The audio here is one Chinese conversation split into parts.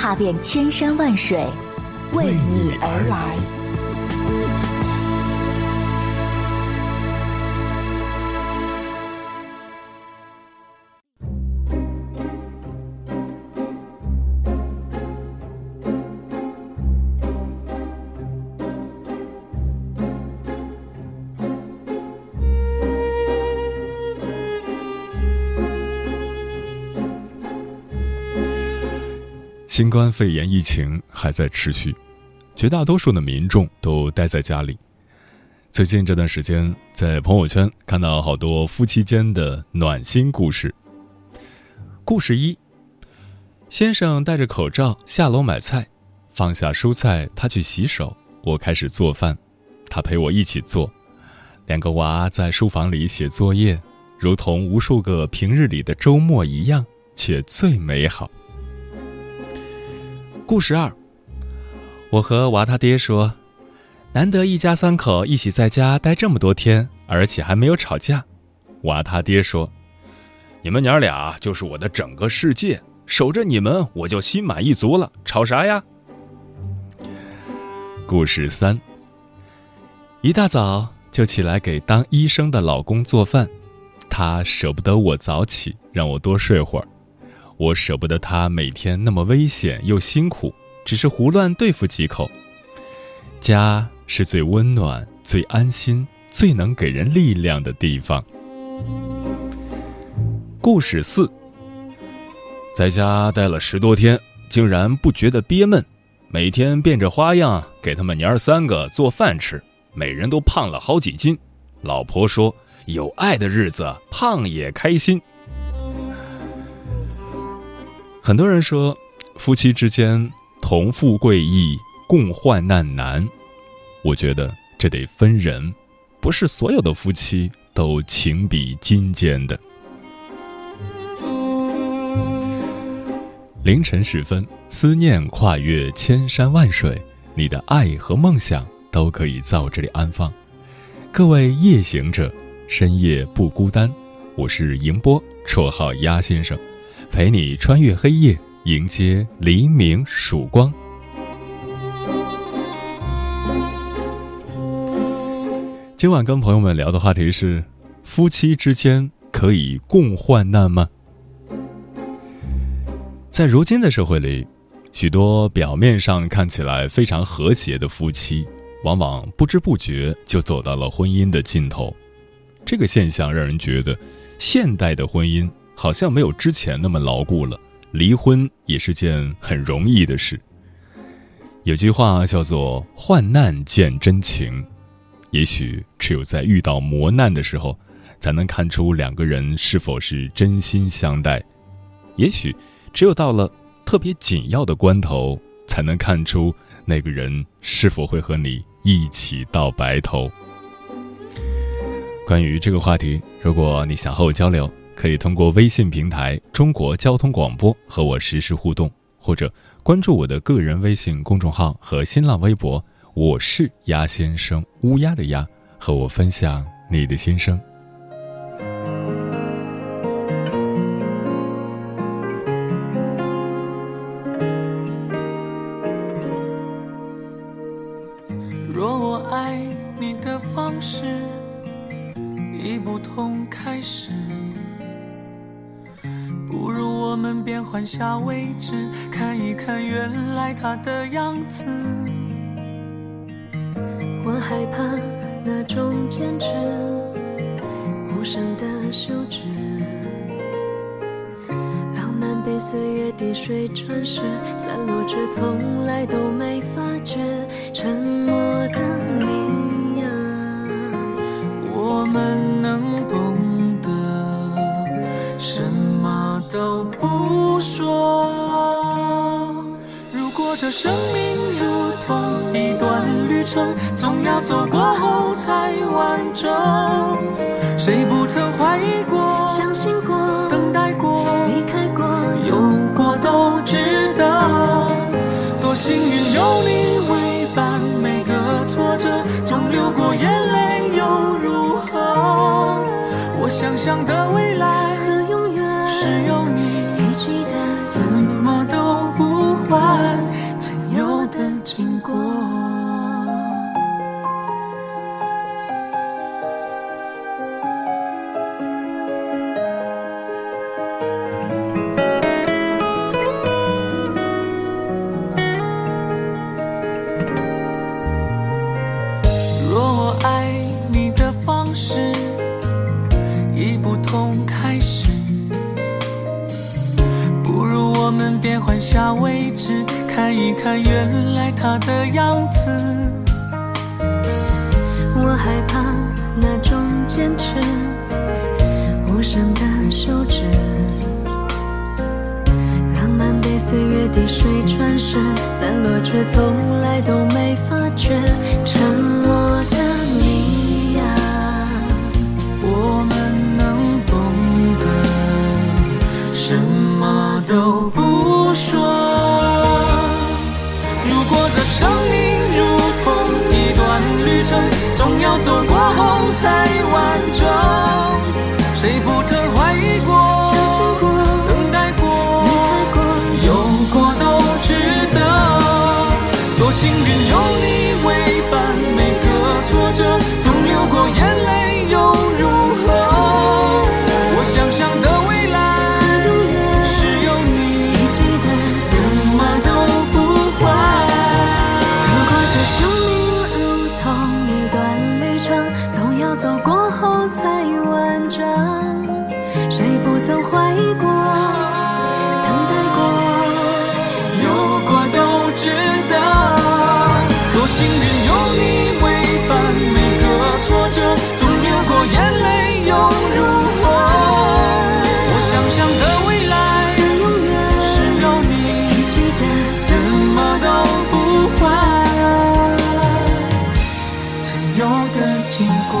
踏遍千山万水，为你而来。新冠肺炎疫情还在持续，绝大多数的民众都待在家里。最近这段时间，在朋友圈看到好多夫妻间的暖心故事。故事一：先生戴着口罩下楼买菜，放下蔬菜，他去洗手，我开始做饭，他陪我一起做。两个娃在书房里写作业，如同无数个平日里的周末一样，却最美好。故事二，我和娃他爹说，难得一家三口一起在家待这么多天，而且还没有吵架。娃他爹说：“你们娘俩就是我的整个世界，守着你们我就心满意足了，吵啥呀？”故事三，一大早就起来给当医生的老公做饭，他舍不得我早起，让我多睡会儿。我舍不得他每天那么危险又辛苦，只是胡乱对付几口。家是最温暖、最安心、最能给人力量的地方。故事四，在家待了十多天，竟然不觉得憋闷，每天变着花样给他们娘儿三个做饭吃，每人都胖了好几斤。老婆说：“有爱的日子，胖也开心。”很多人说，夫妻之间同富贵易，共患难难。我觉得这得分人，不是所有的夫妻都情比金坚的。凌晨时分，思念跨越千山万水，你的爱和梦想都可以在我这里安放。各位夜行者，深夜不孤单。我是迎波，绰号鸭先生。陪你穿越黑夜，迎接黎明曙光。今晚跟朋友们聊的话题是：夫妻之间可以共患难吗？在如今的社会里，许多表面上看起来非常和谐的夫妻，往往不知不觉就走到了婚姻的尽头。这个现象让人觉得，现代的婚姻。好像没有之前那么牢固了，离婚也是件很容易的事。有句话叫做“患难见真情”，也许只有在遇到磨难的时候，才能看出两个人是否是真心相待；也许只有到了特别紧要的关头，才能看出那个人是否会和你一起到白头。关于这个话题，如果你想和我交流，可以通过微信平台“中国交通广播”和我实时互动，或者关注我的个人微信公众号和新浪微博，我是鸭先生，乌鸦的鸭，和我分享你的心声。换下位置，看一看原来他的样子。我害怕那种坚持，无声的休止。浪漫被岁月滴水穿石，散落却从来都没发觉。沉默生命如同一段旅程，总要走过后才完整。谁不曾怀疑过、相信过、等待过、离开过，有过都值得。多幸运有你已不同开始。不如我们变换下位置，看一看原来他的样子。我害怕那种坚持，无声的休止，浪漫被岁月滴水穿石，散落却从来都没发觉，沉都不说。如果这生命如同一段旅程，总要走过后才完整。有的经过。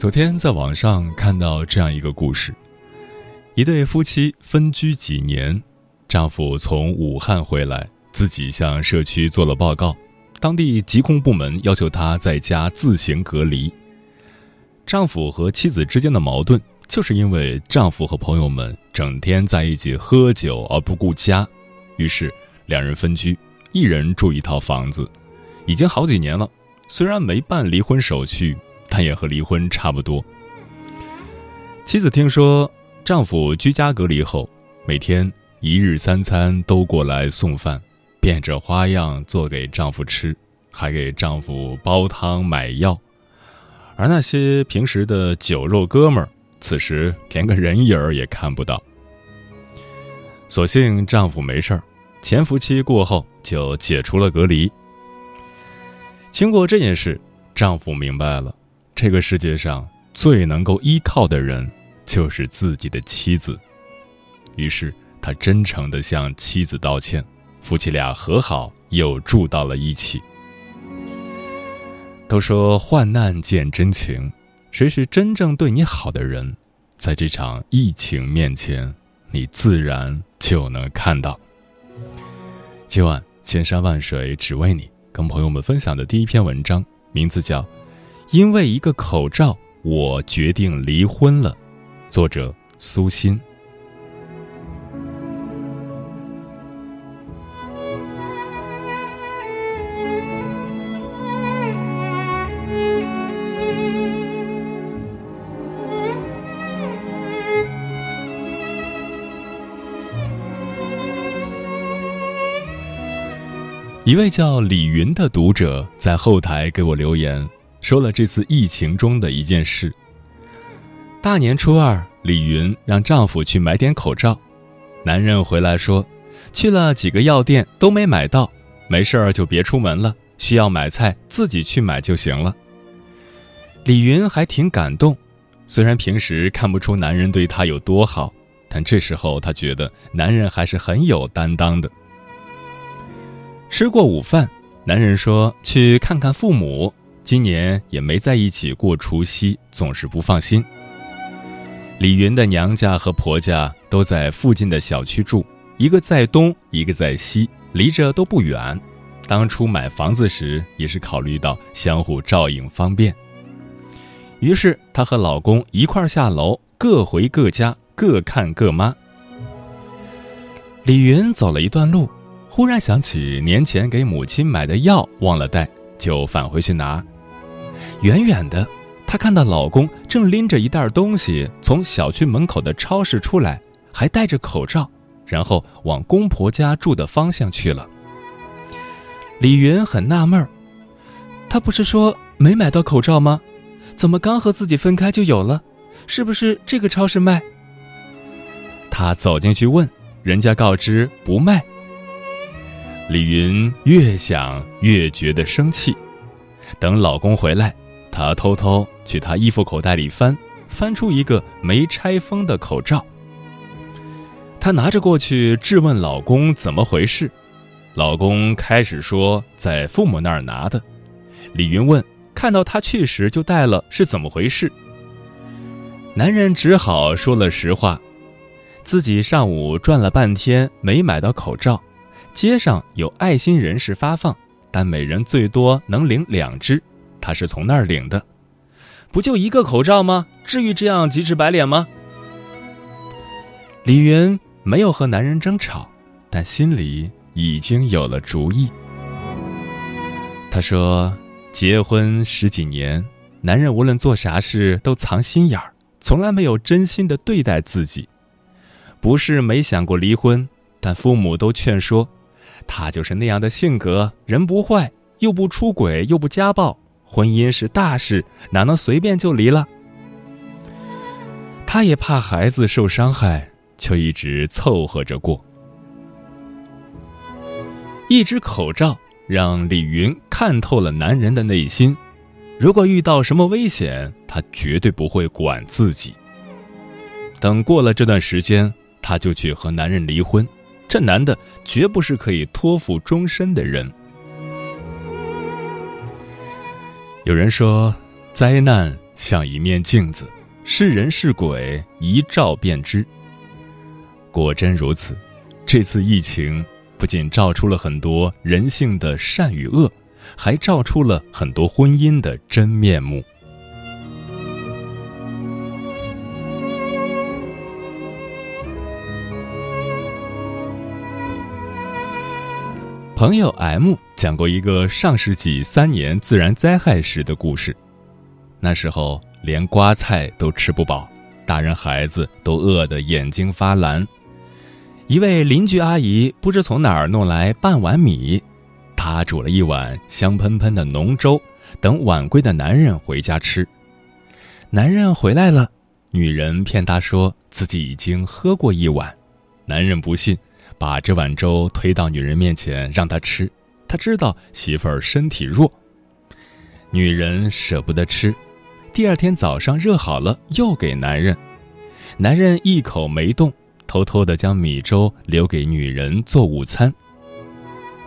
昨天在网上看到这样一个故事：一对夫妻分居几年，丈夫从武汉回来，自己向社区做了报告，当地疾控部门要求他在家自行隔离。丈夫和妻子之间的矛盾，就是因为丈夫和朋友们整天在一起喝酒而不顾家，于是两人分居，一人住一套房子，已经好几年了。虽然没办离婚手续，但也和离婚差不多。妻子听说丈夫居家隔离后，每天一日三餐都过来送饭，变着花样做给丈夫吃，还给丈夫煲汤买药。而那些平时的酒肉哥们儿，此时连个人影儿也看不到。所幸丈夫没事儿，潜伏期过后就解除了隔离。经过这件事，丈夫明白了，这个世界上最能够依靠的人就是自己的妻子。于是他真诚地向妻子道歉，夫妻俩和好，又住到了一起。都说患难见真情，谁是真正对你好的人，在这场疫情面前，你自然就能看到。今晚千山万水只为你。跟朋友们分享的第一篇文章，名字叫《因为一个口罩，我决定离婚了》，作者苏欣。一位叫李云的读者在后台给我留言，说了这次疫情中的一件事。大年初二，李云让丈夫去买点口罩，男人回来说，去了几个药店都没买到，没事儿就别出门了，需要买菜自己去买就行了。李云还挺感动，虽然平时看不出男人对她有多好，但这时候她觉得男人还是很有担当的。吃过午饭，男人说去看看父母，今年也没在一起过除夕，总是不放心。李云的娘家和婆家都在附近的小区住，一个在东，一个在西，离着都不远。当初买房子时也是考虑到相互照应方便，于是她和老公一块下楼，各回各家，各看各妈。李云走了一段路。忽然想起年前给母亲买的药忘了带，就返回去拿。远远的，她看到老公正拎着一袋东西从小区门口的超市出来，还戴着口罩，然后往公婆家住的方向去了。李云很纳闷儿，他不是说没买到口罩吗？怎么刚和自己分开就有了？是不是这个超市卖？他走进去问，人家告知不卖。李云越想越觉得生气，等老公回来，她偷偷去他衣服口袋里翻，翻出一个没拆封的口罩。她拿着过去质问老公怎么回事，老公开始说在父母那儿拿的。李云问看到他去时就戴了是怎么回事，男人只好说了实话，自己上午转了半天没买到口罩。街上有爱心人士发放，但每人最多能领两只，他是从那儿领的。不就一个口罩吗？至于这样急赤白脸吗？李云没有和男人争吵，但心里已经有了主意。他说：“结婚十几年，男人无论做啥事都藏心眼儿，从来没有真心的对待自己。不是没想过离婚，但父母都劝说。”他就是那样的性格，人不坏，又不出轨，又不家暴，婚姻是大事，哪能随便就离了？他也怕孩子受伤害，就一直凑合着过。一只口罩让李云看透了男人的内心，如果遇到什么危险，他绝对不会管自己。等过了这段时间，他就去和男人离婚。这男的绝不是可以托付终身的人。有人说，灾难像一面镜子，是人是鬼一照便知。果真如此，这次疫情不仅照出了很多人性的善与恶，还照出了很多婚姻的真面目。朋友 M 讲过一个上世纪三年自然灾害时的故事。那时候连瓜菜都吃不饱，大人孩子都饿得眼睛发蓝。一位邻居阿姨不知从哪儿弄来半碗米，她煮了一碗香喷喷的浓粥，等晚归的男人回家吃。男人回来了，女人骗他说自己已经喝过一碗，男人不信，把这碗粥推到女人面前让她吃。他知道媳妇儿身体弱，女人舍不得吃，第二天早上热好了又给男人，男人一口没动，偷偷的将米粥留给女人做午餐。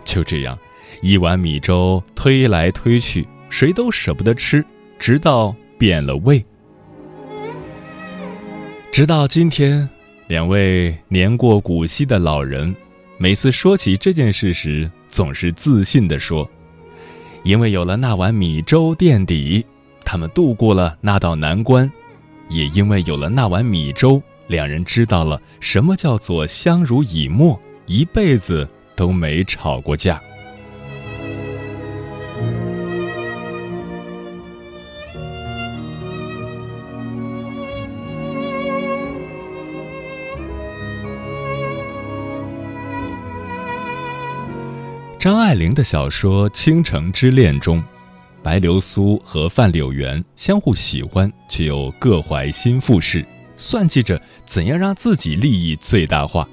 就这样，一碗米粥推来推去，谁都舍不得吃，直到变了味。直到今天，两位年过古稀的老人，每次说起这件事时，总是自信地说：“因为有了那碗米粥垫底，他们度过了那道难关；也因为有了那碗米粥，两人知道了什么叫做相濡以沫，一辈子都没吵过架。”张爱玲的小说《倾城之恋》中，白流苏和范柳原相互喜欢，却又各怀心腹事，算计着怎样让自己利益最大化。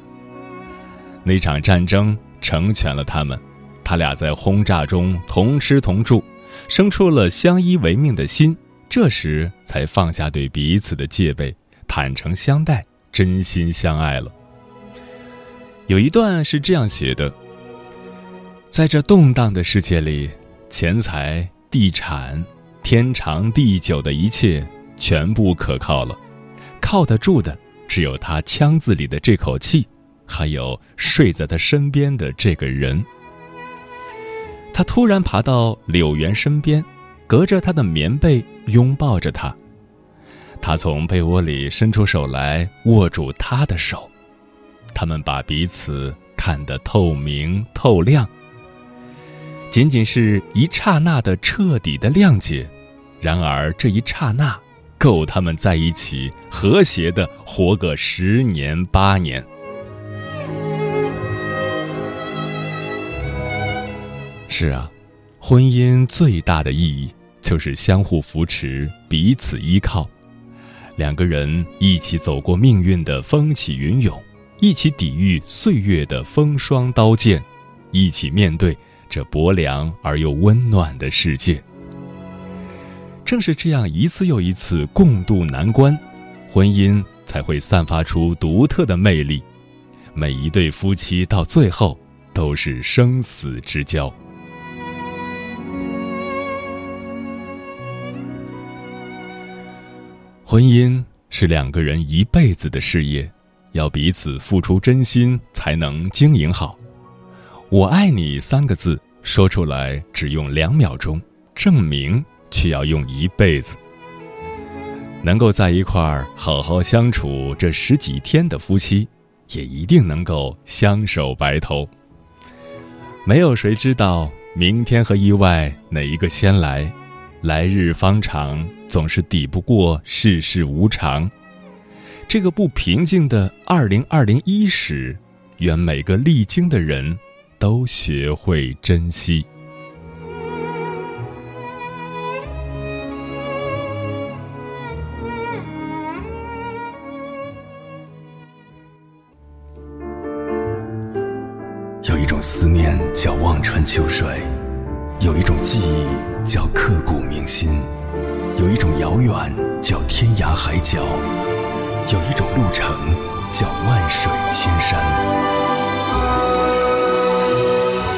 那场战争成全了他们，他俩在轰炸中同吃同住，生出了相依为命的心。这时才放下对彼此的戒备，坦诚相待，真心相爱了。有一段是这样写的。在这动荡的世界里，钱财、地产、天长地久的一切，全部可靠了。靠得住的，只有他腔子里的这口气，还有睡在他身边的这个人。他突然爬到柳原身边，隔着他的棉被拥抱着他。他从被窝里伸出手来，握住他的手。他们把彼此看得透明透亮。仅仅是一刹那的彻底的谅解，然而这一刹那够他们在一起和谐的活个十年八年。是啊，婚姻最大的意义就是相互扶持，彼此依靠，两个人一起走过命运的风起云涌，一起抵御岁月的风霜刀剑，一起面对。这薄凉而又温暖的世界，正是这样一次又一次共度难关，婚姻才会散发出独特的魅力。每一对夫妻到最后都是生死之交。婚姻是两个人一辈子的事业，要彼此付出真心才能经营好。我爱你三个字说出来只用两秒钟，证明却要用一辈子。能够在一块儿好好相处这十几天的夫妻，也一定能够相守白头。没有谁知道明天和意外哪一个先来，来日方长，总是抵不过世事无常。这个不平静的二零二零伊始，愿每个历经的人。都学会珍惜。有一种思念叫望穿秋水，有一种记忆叫刻骨铭心，有一种遥远叫天涯海角，有一种路程叫万水千山。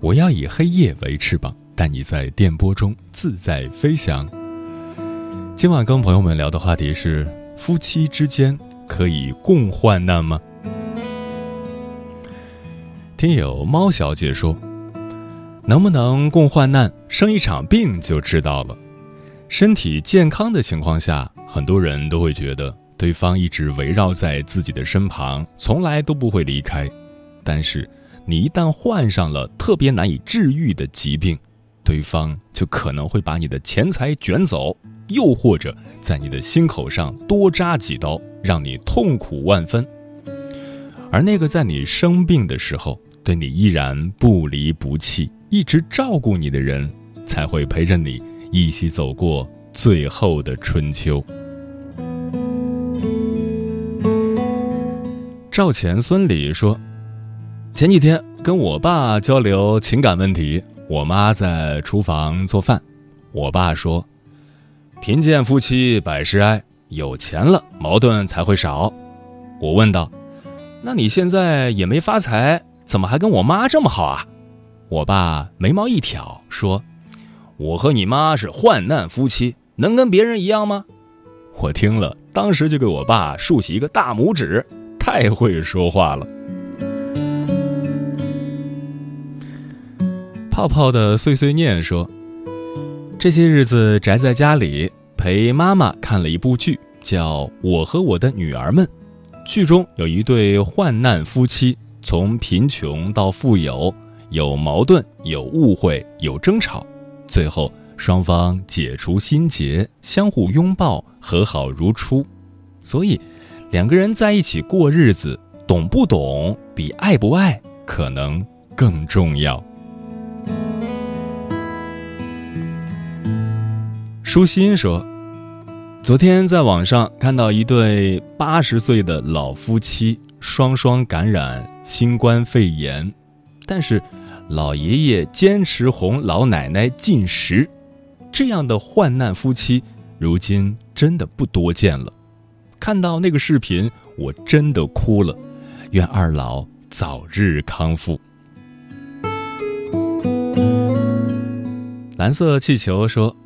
我要以黑夜为翅膀，带你在电波中自在飞翔。今晚跟朋友们聊的话题是：夫妻之间可以共患难吗？听友猫小姐说，能不能共患难，生一场病就知道了。身体健康的情况下，很多人都会觉得对方一直围绕在自己的身旁，从来都不会离开。但是，你一旦患上了特别难以治愈的疾病，对方就可能会把你的钱财卷走，又或者在你的心口上多扎几刀，让你痛苦万分。而那个在你生病的时候对你依然不离不弃、一直照顾你的人，才会陪着你一起走过最后的春秋。赵钱孙李说。前几天跟我爸交流情感问题，我妈在厨房做饭。我爸说：“贫贱夫妻百事哀，有钱了矛盾才会少。”我问道：“那你现在也没发财，怎么还跟我妈这么好啊？”我爸眉毛一挑说：“我和你妈是患难夫妻，能跟别人一样吗？”我听了，当时就给我爸竖起一个大拇指，太会说话了。泡泡的碎碎念说：“这些日子宅在家里，陪妈妈看了一部剧，叫《我和我的女儿们》。剧中有一对患难夫妻，从贫穷到富有，有矛盾，有误会，有争吵，最后双方解除心结，相互拥抱，和好如初。所以，两个人在一起过日子，懂不懂比爱不爱可能更重要。”舒心说：“昨天在网上看到一对八十岁的老夫妻双双感染新冠肺炎，但是老爷爷坚持哄老奶奶进食，这样的患难夫妻如今真的不多见了。看到那个视频，我真的哭了。愿二老早日康复。”蓝色气球说。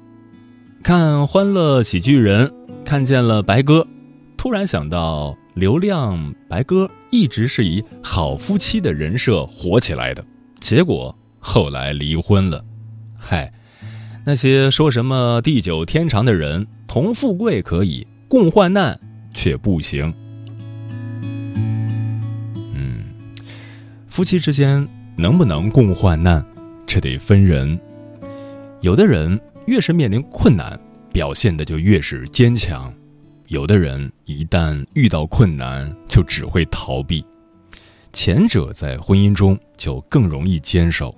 看《欢乐喜剧人》，看见了白鸽，突然想到刘亮、白鸽一直是以好夫妻的人设火起来的，结果后来离婚了。嗨，那些说什么地久天长的人，同富贵可以，共患难却不行。嗯，夫妻之间能不能共患难，这得分人。有的人。越是面临困难，表现的就越是坚强。有的人一旦遇到困难，就只会逃避。前者在婚姻中就更容易坚守。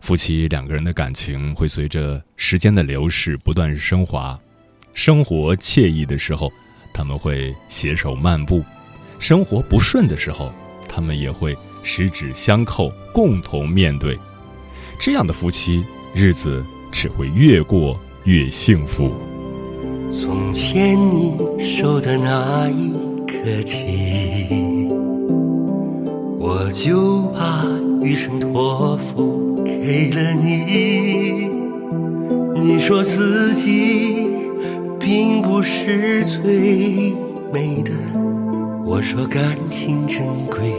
夫妻两个人的感情会随着时间的流逝不断升华。生活惬意的时候，他们会携手漫步；生活不顺的时候，他们也会十指相扣，共同面对。这样的夫妻日子。只会越过越幸福。从牵你手的那一刻起，我就把余生托付给了你。你说自己并不是最美的，我说感情珍贵，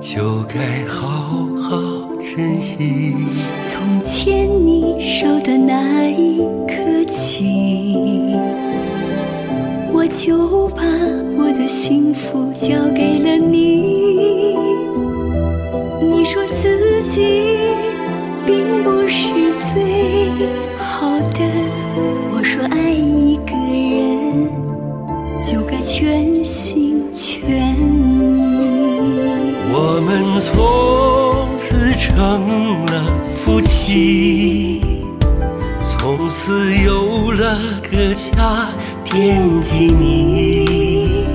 就该好好。珍惜。从牵你手成了夫妻，从此有了个家惦记你，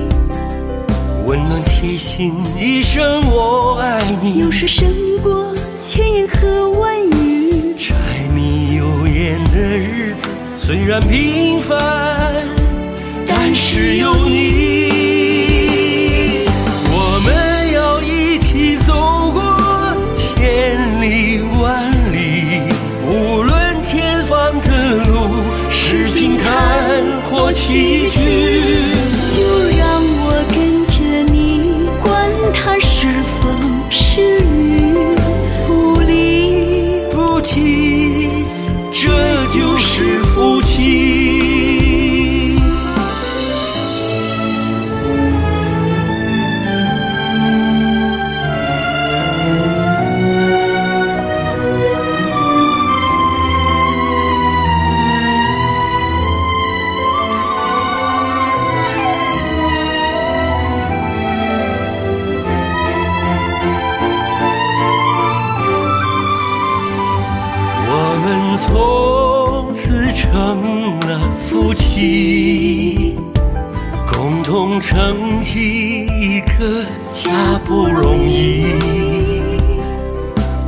温暖贴心一声我爱你，有时胜过千言和万语。柴米油盐的日子虽然平凡，但是有你。从此成了夫妻共同撑起一个家不容易。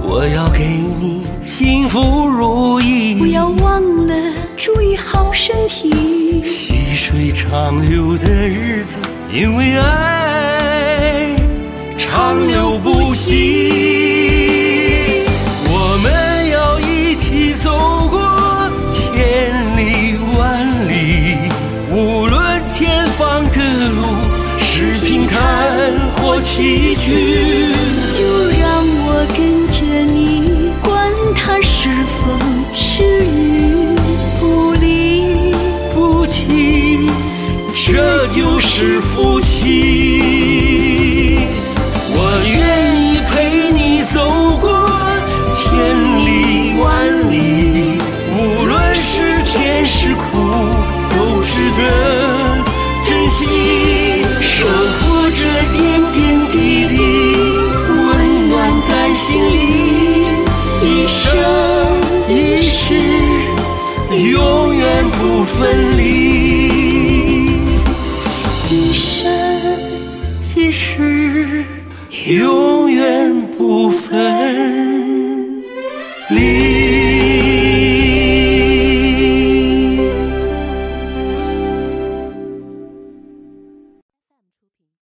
我要给你幸福如意不要忘了注意好身体。细水长流的日子因为爱长流不息。崎岖。就让我跟着你，管它是风是雨，不离不弃，这就是夫妻。